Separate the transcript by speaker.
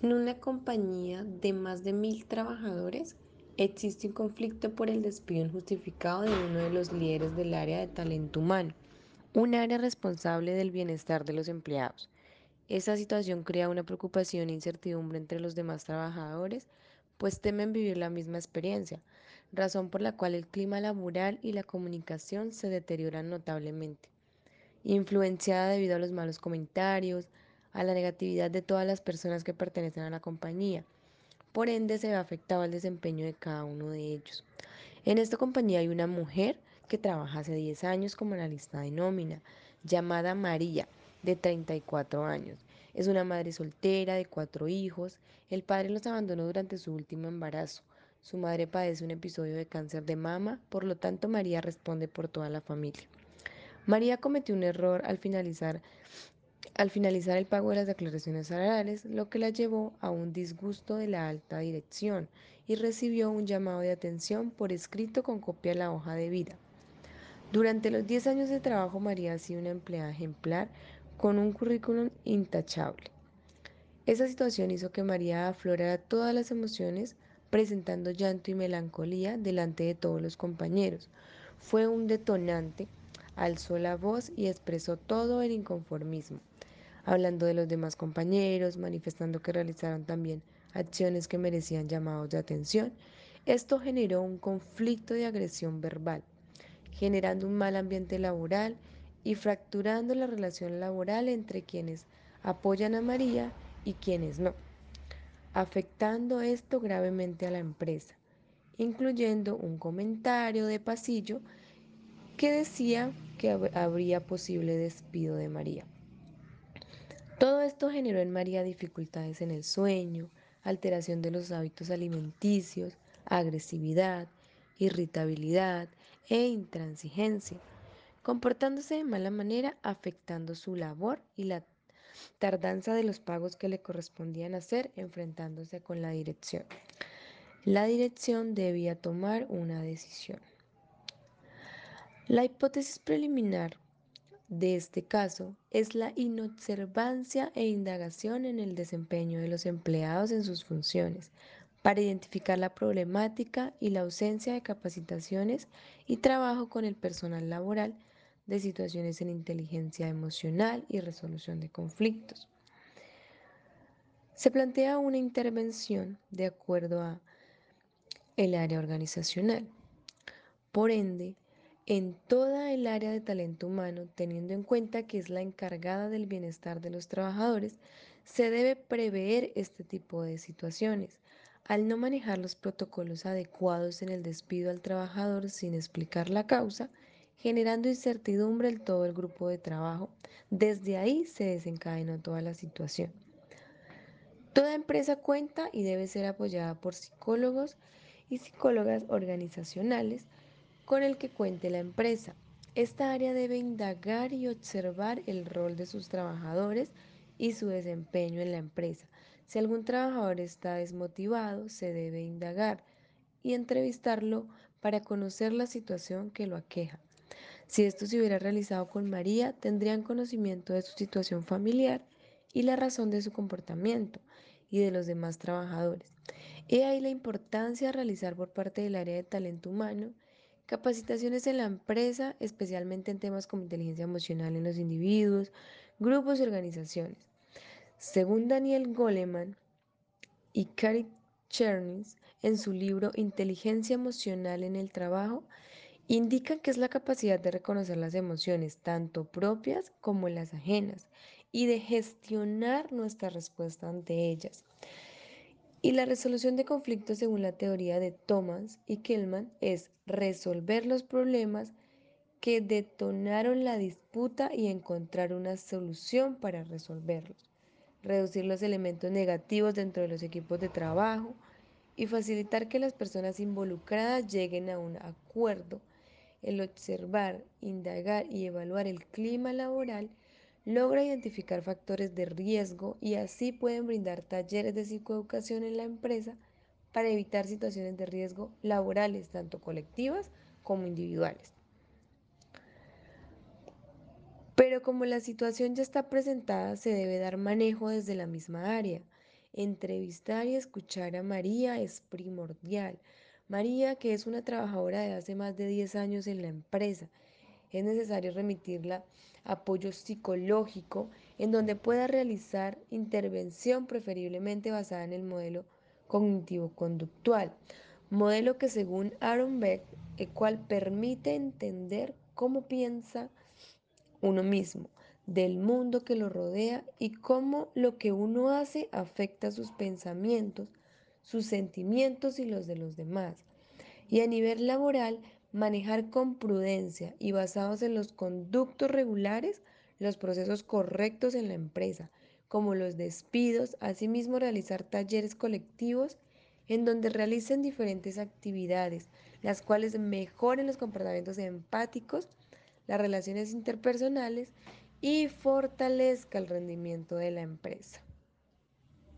Speaker 1: En una compañía de más de mil trabajadores, existe un conflicto por el despido injustificado de uno de los líderes del área de talento humano, un área responsable del bienestar de los empleados. Esa situación crea una preocupación e incertidumbre entre los demás trabajadores, pues temen vivir la misma experiencia, razón por la cual el clima laboral y la comunicación se deterioran notablemente. Influenciada debido a los malos comentarios, a la negatividad de todas las personas que pertenecen a la compañía. Por ende, se ve afectado el desempeño de cada uno de ellos. En esta compañía hay una mujer que trabaja hace 10 años como analista de nómina, llamada María, de 34 años. Es una madre soltera de cuatro hijos. El padre los abandonó durante su último embarazo. Su madre padece un episodio de cáncer de mama, por lo tanto María responde por toda la familia. María cometió un error al finalizar al finalizar el pago de las declaraciones salariales, lo que la llevó a un disgusto de la alta dirección y recibió un llamado de atención por escrito con copia de la hoja de vida. Durante los 10 años de trabajo, María ha sido una empleada ejemplar con un currículum intachable. Esa situación hizo que María aflorara todas las emociones, presentando llanto y melancolía delante de todos los compañeros. Fue un detonante, alzó la voz y expresó todo el inconformismo hablando de los demás compañeros, manifestando que realizaron también acciones que merecían llamados de atención. Esto generó un conflicto de agresión verbal, generando un mal ambiente laboral y fracturando la relación laboral entre quienes apoyan a María y quienes no, afectando esto gravemente a la empresa, incluyendo un comentario de pasillo que decía que habría posible despido de María. Todo esto generó en María dificultades en el sueño, alteración de los hábitos alimenticios, agresividad, irritabilidad e intransigencia, comportándose de mala manera, afectando su labor y la tardanza de los pagos que le correspondían hacer, enfrentándose con la dirección. La dirección debía tomar una decisión. La hipótesis preliminar de este caso es la inobservancia e indagación en el desempeño de los empleados en sus funciones para identificar la problemática y la ausencia de capacitaciones y trabajo con el personal laboral de situaciones en inteligencia emocional y resolución de conflictos. Se plantea una intervención de acuerdo a el área organizacional. Por ende, en toda el área de talento humano, teniendo en cuenta que es la encargada del bienestar de los trabajadores, se debe prever este tipo de situaciones. Al no manejar los protocolos adecuados en el despido al trabajador sin explicar la causa, generando incertidumbre en todo el grupo de trabajo, desde ahí se desencadenó toda la situación. Toda empresa cuenta y debe ser apoyada por psicólogos y psicólogas organizacionales con el que cuente la empresa. Esta área debe indagar y observar el rol de sus trabajadores y su desempeño en la empresa. Si algún trabajador está desmotivado, se debe indagar y entrevistarlo para conocer la situación que lo aqueja. Si esto se hubiera realizado con María, tendrían conocimiento de su situación familiar y la razón de su comportamiento y de los demás trabajadores. He ahí la importancia de realizar por parte del área de talento humano Capacitaciones en la empresa, especialmente en temas como inteligencia emocional en los individuos, grupos y organizaciones. Según Daniel Goleman y Cary Chernis, en su libro Inteligencia emocional en el trabajo, indican que es la capacidad de reconocer las emociones, tanto propias como las ajenas, y de gestionar nuestra respuesta ante ellas. Y la resolución de conflictos según la teoría de Thomas y Kellman es resolver los problemas que detonaron la disputa y encontrar una solución para resolverlos, reducir los elementos negativos dentro de los equipos de trabajo y facilitar que las personas involucradas lleguen a un acuerdo, el observar, indagar y evaluar el clima laboral logra identificar factores de riesgo y así pueden brindar talleres de psicoeducación en la empresa para evitar situaciones de riesgo laborales, tanto colectivas como individuales. Pero como la situación ya está presentada, se debe dar manejo desde la misma área. entrevistar y escuchar a María es primordial. María, que es una trabajadora de hace más de 10 años en la empresa, es necesario remitirla apoyo psicológico en donde pueda realizar intervención preferiblemente basada en el modelo cognitivo-conductual, modelo que según Aaron Beck, el cual permite entender cómo piensa uno mismo, del mundo que lo rodea y cómo lo que uno hace afecta sus pensamientos, sus sentimientos y los de los demás. Y a nivel laboral, manejar con prudencia y basados en los conductos regulares los procesos correctos en la empresa, como los despidos, asimismo realizar talleres colectivos en donde realicen diferentes actividades, las cuales mejoren los comportamientos empáticos, las relaciones interpersonales y fortalezca el rendimiento de la empresa.